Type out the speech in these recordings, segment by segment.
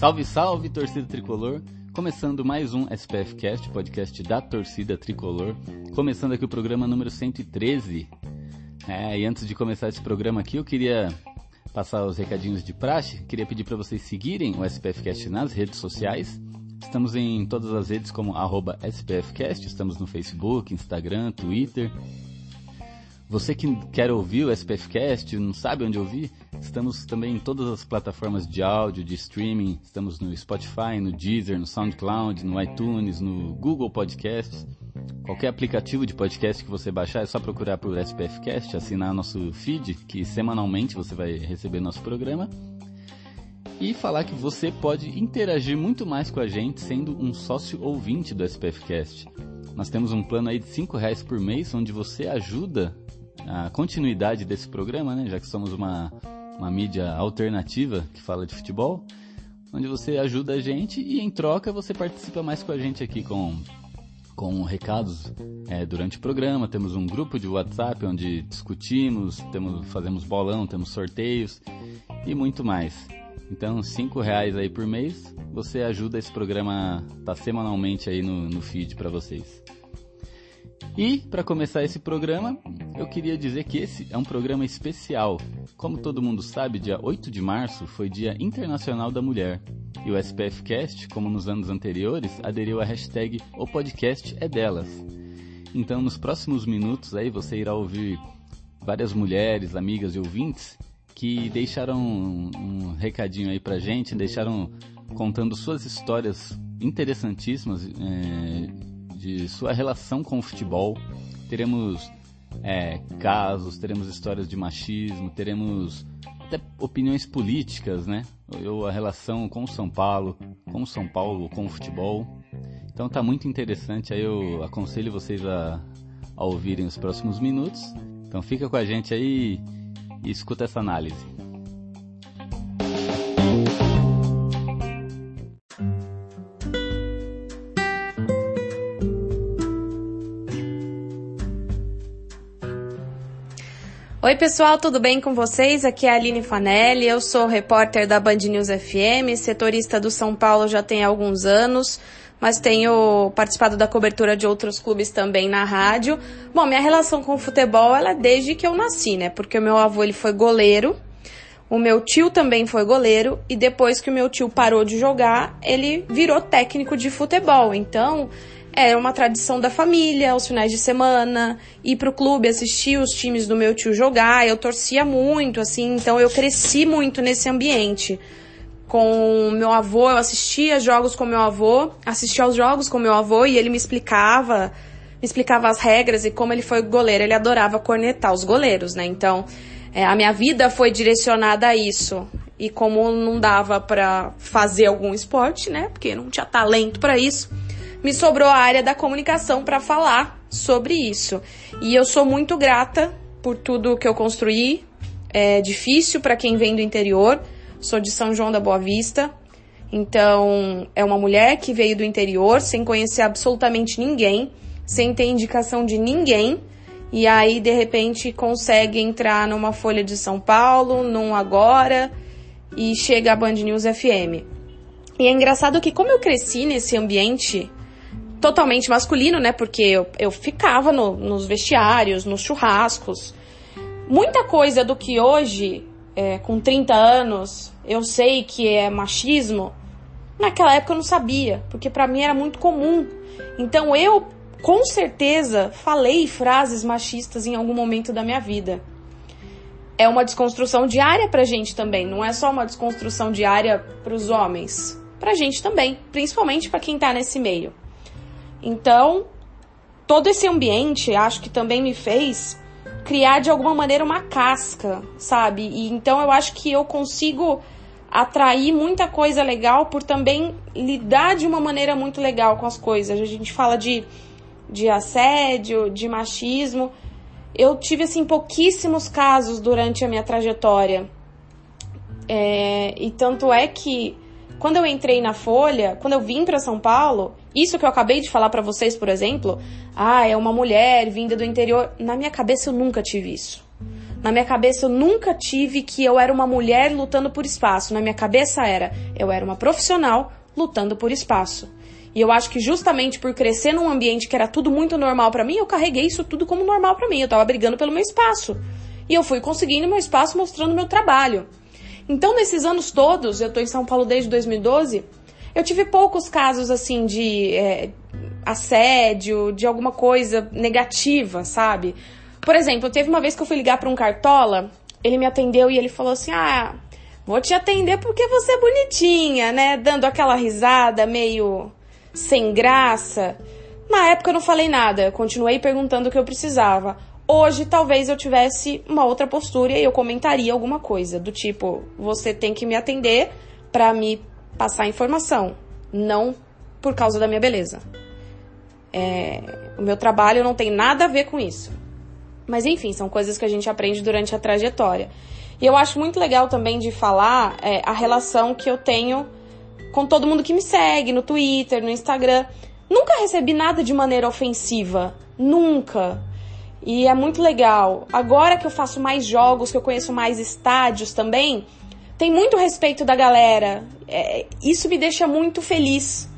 Salve, salve, torcida tricolor! Começando mais um SPF Cast, podcast da torcida tricolor. Começando aqui o programa número 113. É, e antes de começar esse programa aqui, eu queria passar os recadinhos de praxe. Queria pedir para vocês seguirem o SPF Cast nas redes sociais. Estamos em todas as redes como SPFcast, estamos no Facebook, Instagram, Twitter. Você que quer ouvir o SPFcast, não sabe onde ouvir, estamos também em todas as plataformas de áudio, de streaming, estamos no Spotify, no Deezer, no SoundCloud, no iTunes, no Google Podcasts. Qualquer aplicativo de podcast que você baixar é só procurar por SPFcast, assinar nosso feed, que semanalmente você vai receber nosso programa. E falar que você pode interagir muito mais com a gente sendo um sócio ouvinte do SPFcast. Nós temos um plano aí de 5 reais por mês, onde você ajuda a continuidade desse programa, né? Já que somos uma, uma mídia alternativa que fala de futebol, onde você ajuda a gente e em troca você participa mais com a gente aqui com com recados é, durante o programa. Temos um grupo de WhatsApp onde discutimos, temos, fazemos bolão, temos sorteios e muito mais. Então, cinco reais aí por mês, você ajuda esse programa tá semanalmente aí no, no feed para vocês. E para começar esse programa, eu queria dizer que esse é um programa especial. Como todo mundo sabe, dia 8 de março foi Dia Internacional da Mulher. E o SPF Cast, como nos anos anteriores, aderiu à hashtag O Podcast é Delas. Então, nos próximos minutos aí você irá ouvir várias mulheres, amigas e ouvintes que deixaram um, um recadinho aí pra gente, deixaram contando suas histórias interessantíssimas é, de sua relação com o futebol. Teremos é, casos, teremos histórias de machismo, teremos até opiniões políticas, né? Eu, a relação com o São Paulo, com o São Paulo, com o futebol. Então tá muito interessante, aí eu aconselho vocês a, a ouvirem os próximos minutos. Então fica com a gente aí e escuta essa análise. Oi pessoal, tudo bem com vocês? Aqui é a Aline Fanelli, eu sou repórter da Band News FM, setorista do São Paulo já tem alguns anos, mas tenho participado da cobertura de outros clubes também na rádio. Bom, minha relação com o futebol ela é desde que eu nasci, né? Porque o meu avô ele foi goleiro, o meu tio também foi goleiro e depois que o meu tio parou de jogar, ele virou técnico de futebol. Então, era uma tradição da família, aos finais de semana, ir pro clube assistir os times do meu tio jogar. Eu torcia muito, assim, então eu cresci muito nesse ambiente. Com meu avô, eu assistia jogos com meu avô, assistia aos jogos com meu avô e ele me explicava, me explicava as regras e como ele foi goleiro. Ele adorava cornetar os goleiros, né? Então, é, a minha vida foi direcionada a isso. E como não dava para fazer algum esporte, né? Porque não tinha talento para isso me sobrou a área da comunicação para falar sobre isso. E eu sou muito grata por tudo que eu construí. É difícil para quem vem do interior. Sou de São João da Boa Vista. Então, é uma mulher que veio do interior sem conhecer absolutamente ninguém, sem ter indicação de ninguém. E aí, de repente, consegue entrar numa Folha de São Paulo, num Agora, e chega a Band News FM. E é engraçado que, como eu cresci nesse ambiente totalmente masculino, né? Porque eu, eu ficava no, nos vestiários, nos churrascos. Muita coisa do que hoje, é, com 30 anos, eu sei que é machismo, naquela época eu não sabia, porque para mim era muito comum. Então eu, com certeza, falei frases machistas em algum momento da minha vida. É uma desconstrução diária pra gente também, não é só uma desconstrução diária pros homens, pra gente também, principalmente para quem tá nesse meio. Então, todo esse ambiente acho que também me fez criar de alguma maneira uma casca, sabe? E então eu acho que eu consigo atrair muita coisa legal por também lidar de uma maneira muito legal com as coisas. A gente fala de, de assédio, de machismo. Eu tive assim pouquíssimos casos durante a minha trajetória. É, e tanto é que quando eu entrei na Folha, quando eu vim para São Paulo, isso que eu acabei de falar para vocês, por exemplo, ah, é uma mulher vinda do interior, na minha cabeça eu nunca tive isso. Na minha cabeça eu nunca tive que eu era uma mulher lutando por espaço. Na minha cabeça era eu era uma profissional lutando por espaço. E eu acho que justamente por crescer num ambiente que era tudo muito normal para mim, eu carreguei isso tudo como normal para mim. Eu tava brigando pelo meu espaço. E eu fui conseguindo meu espaço mostrando meu trabalho. Então, nesses anos todos, eu tô em São Paulo desde 2012, eu tive poucos casos assim de é, assédio, de alguma coisa negativa, sabe? Por exemplo, teve uma vez que eu fui ligar para um cartola, ele me atendeu e ele falou assim: "Ah, vou te atender porque você é bonitinha, né?" Dando aquela risada meio sem graça. Na época eu não falei nada, continuei perguntando o que eu precisava. Hoje talvez eu tivesse uma outra postura e eu comentaria alguma coisa do tipo: "Você tem que me atender para me passar informação, não por causa da minha beleza." É, o meu trabalho não tem nada a ver com isso. Mas enfim, são coisas que a gente aprende durante a trajetória. E eu acho muito legal também de falar é, a relação que eu tenho com todo mundo que me segue no Twitter, no Instagram. Nunca recebi nada de maneira ofensiva. Nunca. E é muito legal. Agora que eu faço mais jogos, que eu conheço mais estádios também, tem muito respeito da galera. É, isso me deixa muito feliz.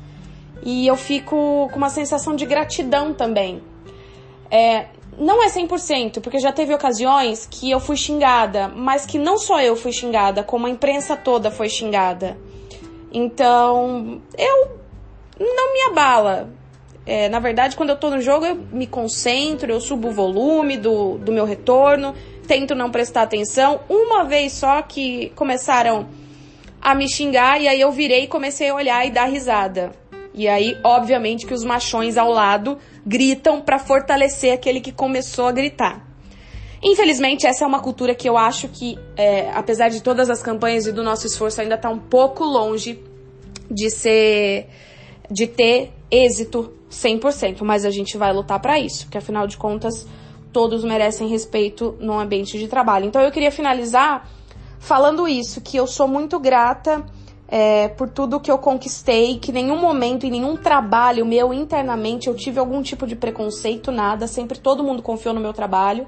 E eu fico com uma sensação de gratidão também. É, não é 100%, porque já teve ocasiões que eu fui xingada, mas que não só eu fui xingada, como a imprensa toda foi xingada. Então, eu não me abala. É, na verdade, quando eu tô no jogo, eu me concentro, eu subo o volume do, do meu retorno, tento não prestar atenção. Uma vez só que começaram a me xingar, e aí eu virei e comecei a olhar e dar risada. E aí, obviamente, que os machões ao lado gritam para fortalecer aquele que começou a gritar. Infelizmente, essa é uma cultura que eu acho que, é, apesar de todas as campanhas e do nosso esforço, ainda está um pouco longe de ser, de ter êxito 100%, mas a gente vai lutar para isso, porque afinal de contas, todos merecem respeito no ambiente de trabalho. Então eu queria finalizar falando isso, que eu sou muito grata é, por tudo que eu conquistei, que nenhum momento, em nenhum trabalho meu internamente eu tive algum tipo de preconceito, nada. Sempre todo mundo confiou no meu trabalho.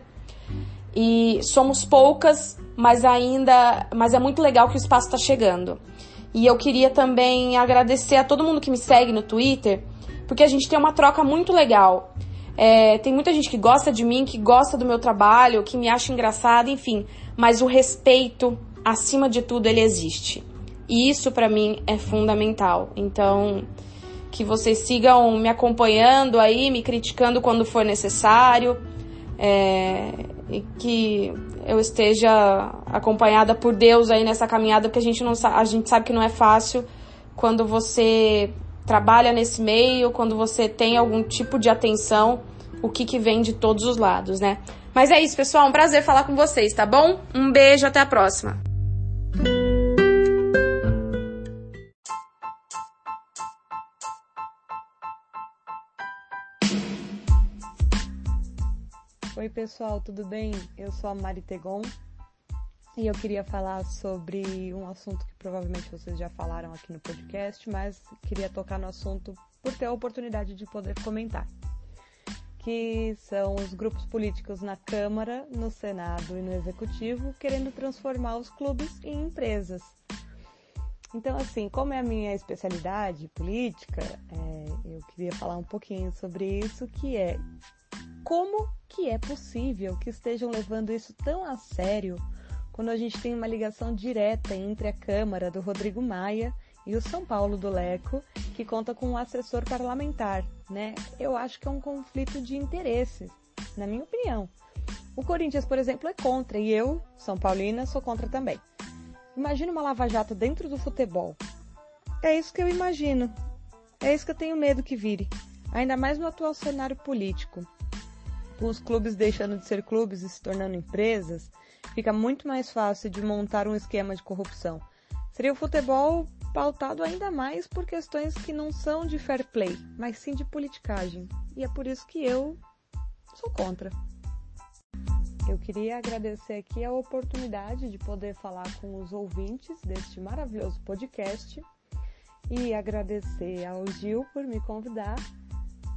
E somos poucas, mas ainda, mas é muito legal que o espaço está chegando. E eu queria também agradecer a todo mundo que me segue no Twitter, porque a gente tem uma troca muito legal. É, tem muita gente que gosta de mim, que gosta do meu trabalho, que me acha engraçada, enfim. Mas o respeito, acima de tudo, ele existe. E isso para mim é fundamental. Então, que vocês sigam me acompanhando aí, me criticando quando for necessário, é, e que eu esteja acompanhada por Deus aí nessa caminhada, porque a gente não a gente sabe que não é fácil quando você trabalha nesse meio, quando você tem algum tipo de atenção, o que que vem de todos os lados, né? Mas é isso, pessoal, um prazer falar com vocês, tá bom? Um beijo, até a próxima. Oi, pessoal, tudo bem? Eu sou a Mari Tegon e eu queria falar sobre um assunto que provavelmente vocês já falaram aqui no podcast, mas queria tocar no assunto por ter a oportunidade de poder comentar. Que são os grupos políticos na Câmara, no Senado e no Executivo querendo transformar os clubes em empresas. Então, assim, como é a minha especialidade política, é, eu queria falar um pouquinho sobre isso, que é como que é possível que estejam levando isso tão a sério quando a gente tem uma ligação direta entre a Câmara do Rodrigo Maia e o São Paulo do Leco, que conta com um assessor parlamentar, né? Eu acho que é um conflito de interesses, na minha opinião. O Corinthians, por exemplo, é contra e eu, São Paulina, sou contra também. Imagina uma lava-jato dentro do futebol. É isso que eu imagino. É isso que eu tenho medo que vire. Ainda mais no atual cenário político com os clubes deixando de ser clubes e se tornando empresas, fica muito mais fácil de montar um esquema de corrupção. Seria o futebol pautado ainda mais por questões que não são de fair play, mas sim de politicagem. E é por isso que eu sou contra. Eu queria agradecer aqui a oportunidade de poder falar com os ouvintes deste maravilhoso podcast e agradecer ao Gil por me convidar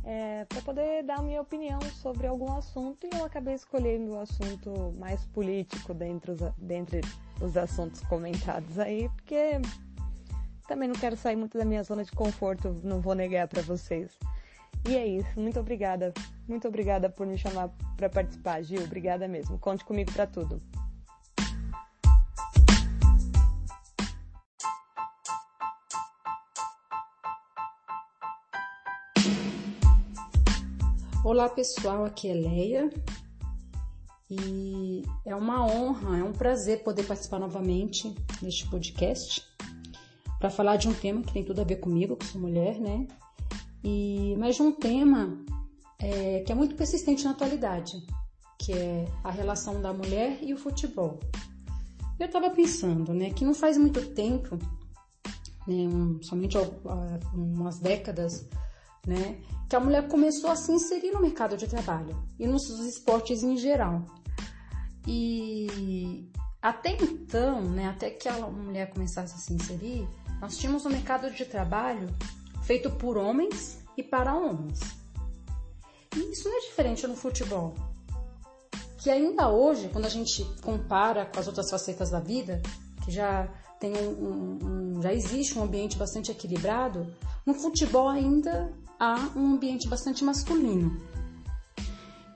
é, para poder dar minha opinião sobre algum assunto e eu acabei escolhendo o assunto mais político dentre os, dentre os assuntos comentados aí, porque também não quero sair muito da minha zona de conforto, não vou negar para vocês. E é isso, muito obrigada. Muito obrigada por me chamar para participar, Gil. Obrigada mesmo. Conte comigo para tudo. Olá pessoal, aqui é Leia e é uma honra, é um prazer poder participar novamente neste podcast para falar de um tema que tem tudo a ver comigo, que sou mulher, né? E mas de um tema é, que é muito persistente na atualidade, que é a relação da mulher e o futebol. Eu estava pensando, né, que não faz muito tempo, né, um, somente umas décadas, né, que a mulher começou a se inserir no mercado de trabalho e nos esportes em geral. E até então, né, até que a mulher começasse a se inserir, nós tínhamos um mercado de trabalho feito por homens e para homens. E isso não é diferente no futebol. Que ainda hoje, quando a gente compara com as outras facetas da vida, que já tem um, um, um já existe um ambiente bastante equilibrado, no futebol ainda há um ambiente bastante masculino.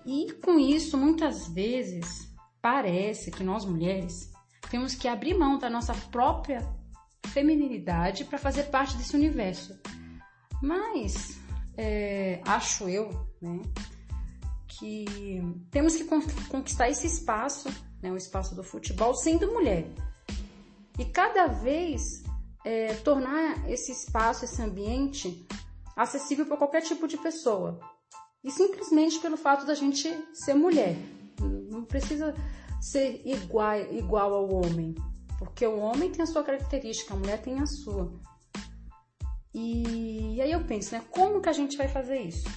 E com isso, muitas vezes, parece que nós mulheres temos que abrir mão da nossa própria feminilidade para fazer parte desse universo. Mas é, acho eu, né, que temos que conquistar esse espaço, né, o espaço do futebol, sendo mulher. E cada vez é, tornar esse espaço, esse ambiente acessível para qualquer tipo de pessoa. E simplesmente pelo fato da gente ser mulher. Não precisa ser igual, igual ao homem. Porque o homem tem a sua característica, a mulher tem a sua. E, aí eu penso, né? Como que a gente vai fazer isso?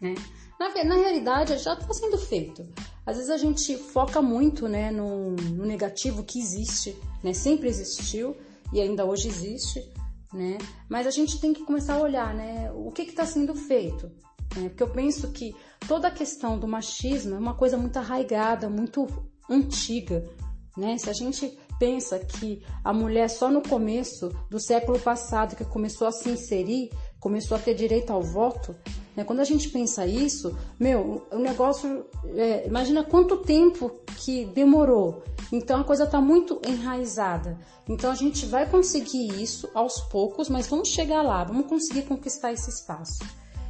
Né? Na, na realidade, já está sendo feito. Às vezes a gente foca muito né, no, no negativo que existe, né? Sempre existiu e ainda hoje existe né? Mas a gente tem que começar a olhar, né? O que está sendo feito? Né? Porque eu penso que toda a questão do machismo é uma coisa muito arraigada, muito antiga, né? Se a gente pensa que a mulher só no começo do século passado que começou a se inserir, começou a ter direito ao voto, né? Quando a gente pensa isso, meu, o negócio, é, imagina quanto tempo que demorou. Então a coisa está muito enraizada. Então a gente vai conseguir isso aos poucos, mas vamos chegar lá, vamos conseguir conquistar esse espaço.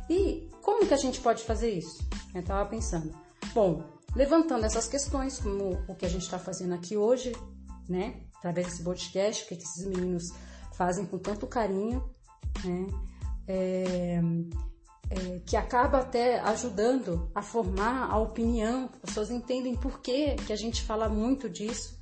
E como que a gente pode fazer isso? Eu estava pensando. Bom, levantando essas questões, como o que a gente está fazendo aqui hoje, né? Através desse podcast, que esses meninos fazem com tanto carinho, né? É, é, que acaba até ajudando a formar a opinião, as pessoas entendem por que, que a gente fala muito disso.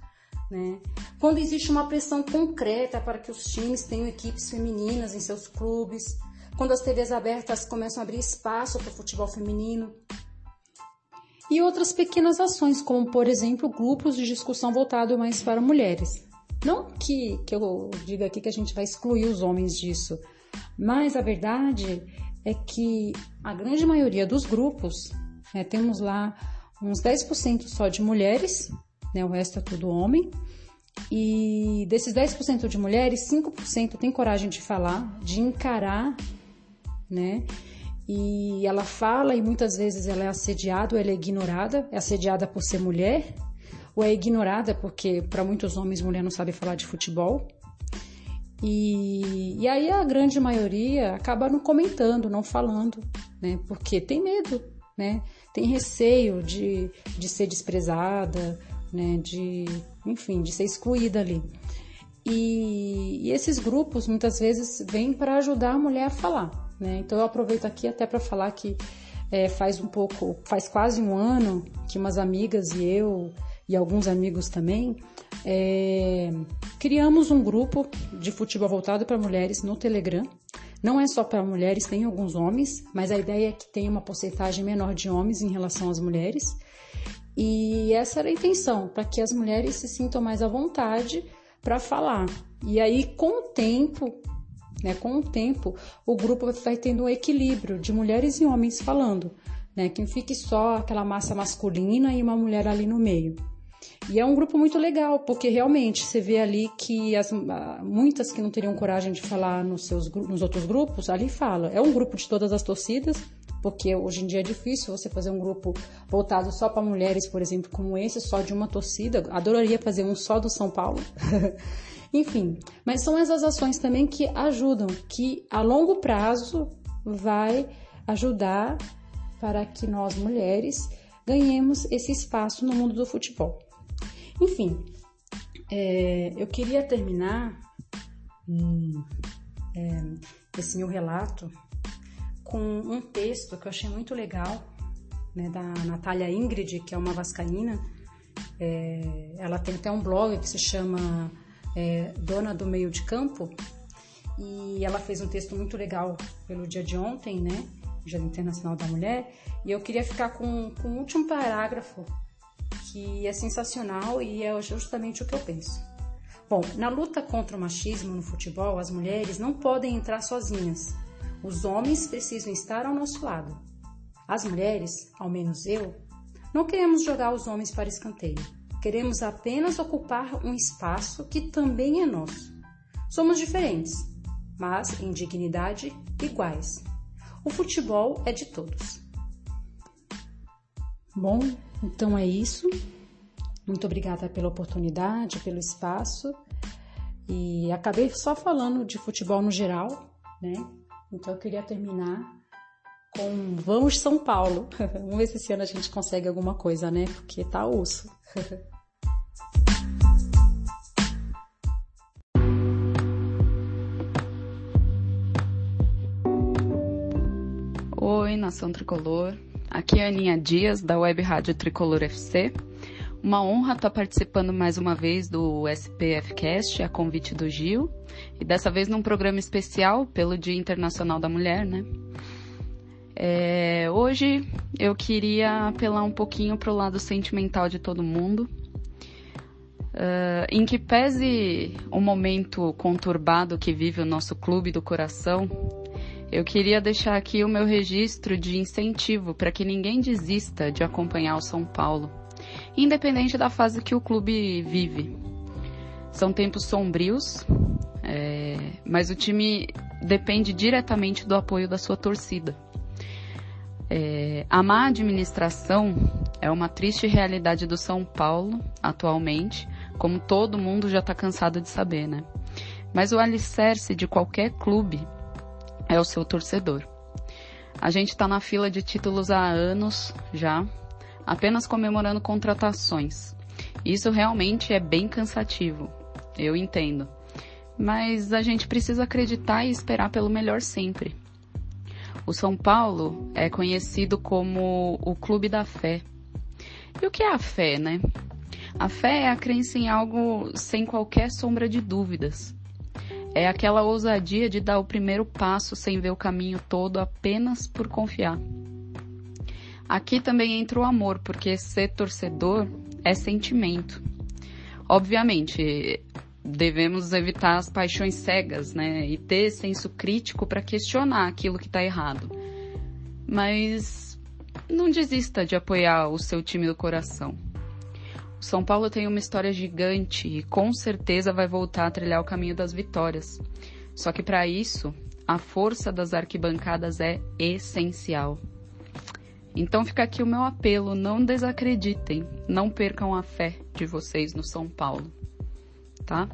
Né? Quando existe uma pressão concreta para que os times tenham equipes femininas em seus clubes, quando as TVs abertas começam a abrir espaço para o futebol feminino. E outras pequenas ações, como por exemplo grupos de discussão voltados mais para mulheres. Não que, que eu diga aqui que a gente vai excluir os homens disso, mas a verdade é que a grande maioria dos grupos, né, temos lá uns 10% só de mulheres, né, o resto é tudo homem, e desses 10% de mulheres, 5% tem coragem de falar, de encarar, né? E ela fala e muitas vezes ela é assediada ou ela é ignorada, é assediada por ser mulher, ou é ignorada porque para muitos homens mulher não sabe falar de futebol, e, e aí a grande maioria acaba não comentando, não falando, né? Porque tem medo, né? Tem receio de, de ser desprezada, né? De, enfim, de ser excluída ali. E, e esses grupos muitas vezes vêm para ajudar a mulher a falar, né? Então eu aproveito aqui até para falar que é, faz um pouco, faz quase um ano que umas amigas e eu e alguns amigos também, é, criamos um grupo de futebol voltado para mulheres no Telegram. Não é só para mulheres, tem alguns homens, mas a ideia é que tenha uma porcentagem menor de homens em relação às mulheres. E essa era a intenção, para que as mulheres se sintam mais à vontade para falar. E aí, com o tempo, né, com o tempo, o grupo vai tendo um equilíbrio de mulheres e homens falando, né, que fique só aquela massa masculina e uma mulher ali no meio. E é um grupo muito legal, porque realmente você vê ali que as, muitas que não teriam coragem de falar nos, seus, nos outros grupos, ali fala. É um grupo de todas as torcidas, porque hoje em dia é difícil você fazer um grupo voltado só para mulheres, por exemplo, como esse, só de uma torcida. Adoraria fazer um só do São Paulo. Enfim, mas são essas ações também que ajudam, que a longo prazo vai ajudar para que nós mulheres ganhemos esse espaço no mundo do futebol. Enfim, é, eu queria terminar hum, é, esse meu relato com um texto que eu achei muito legal, né, da Natália Ingrid, que é uma vascaína. É, ela tem até um blog que se chama é, Dona do Meio de Campo, e ela fez um texto muito legal pelo dia de ontem, né, Dia Internacional da Mulher, e eu queria ficar com, com o último parágrafo, que é sensacional e é justamente o que eu penso. Bom, na luta contra o machismo no futebol, as mulheres não podem entrar sozinhas os homens precisam estar ao nosso lado. As mulheres, ao menos eu, não queremos jogar os homens para escanteio. Queremos apenas ocupar um espaço que também é nosso. Somos diferentes, mas em dignidade iguais. O futebol é de todos. Bom, então é isso. Muito obrigada pela oportunidade, pelo espaço. E acabei só falando de futebol no geral, né? Então eu queria terminar com Vamos São Paulo. Vamos ver se esse ano a gente consegue alguma coisa, né? Porque tá osso. Oi, nação tricolor. Aqui é a Aninha Dias, da Web Rádio Tricolor FC. Uma honra estar participando mais uma vez do SPF Cast, a convite do Gil, e dessa vez num programa especial pelo Dia Internacional da Mulher, né? É, hoje eu queria apelar um pouquinho para o lado sentimental de todo mundo. Uh, em que pese o momento conturbado que vive o nosso clube do coração, eu queria deixar aqui o meu registro de incentivo para que ninguém desista de acompanhar o São Paulo independente da fase que o clube vive. São tempos sombrios, é, mas o time depende diretamente do apoio da sua torcida. É, a má administração é uma triste realidade do São Paulo atualmente, como todo mundo já está cansado de saber, né? Mas o alicerce de qualquer clube é o seu torcedor. A gente está na fila de títulos há anos já, apenas comemorando contratações. Isso realmente é bem cansativo, eu entendo. Mas a gente precisa acreditar e esperar pelo melhor sempre. O São Paulo é conhecido como o Clube da Fé. E o que é a fé, né? A fé é a crença em algo sem qualquer sombra de dúvidas. É aquela ousadia de dar o primeiro passo sem ver o caminho todo apenas por confiar. Aqui também entra o amor, porque ser torcedor é sentimento. Obviamente, devemos evitar as paixões cegas, né? E ter senso crítico para questionar aquilo que está errado. Mas não desista de apoiar o seu time do coração. São Paulo tem uma história gigante e com certeza vai voltar a trilhar o caminho das vitórias. Só que para isso, a força das arquibancadas é essencial. Então fica aqui o meu apelo, não desacreditem, não percam a fé de vocês no São Paulo, tá?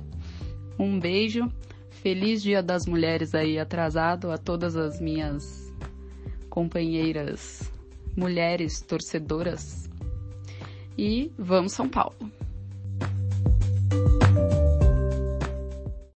Um beijo, feliz Dia das Mulheres aí atrasado a todas as minhas companheiras mulheres torcedoras e vamos São Paulo!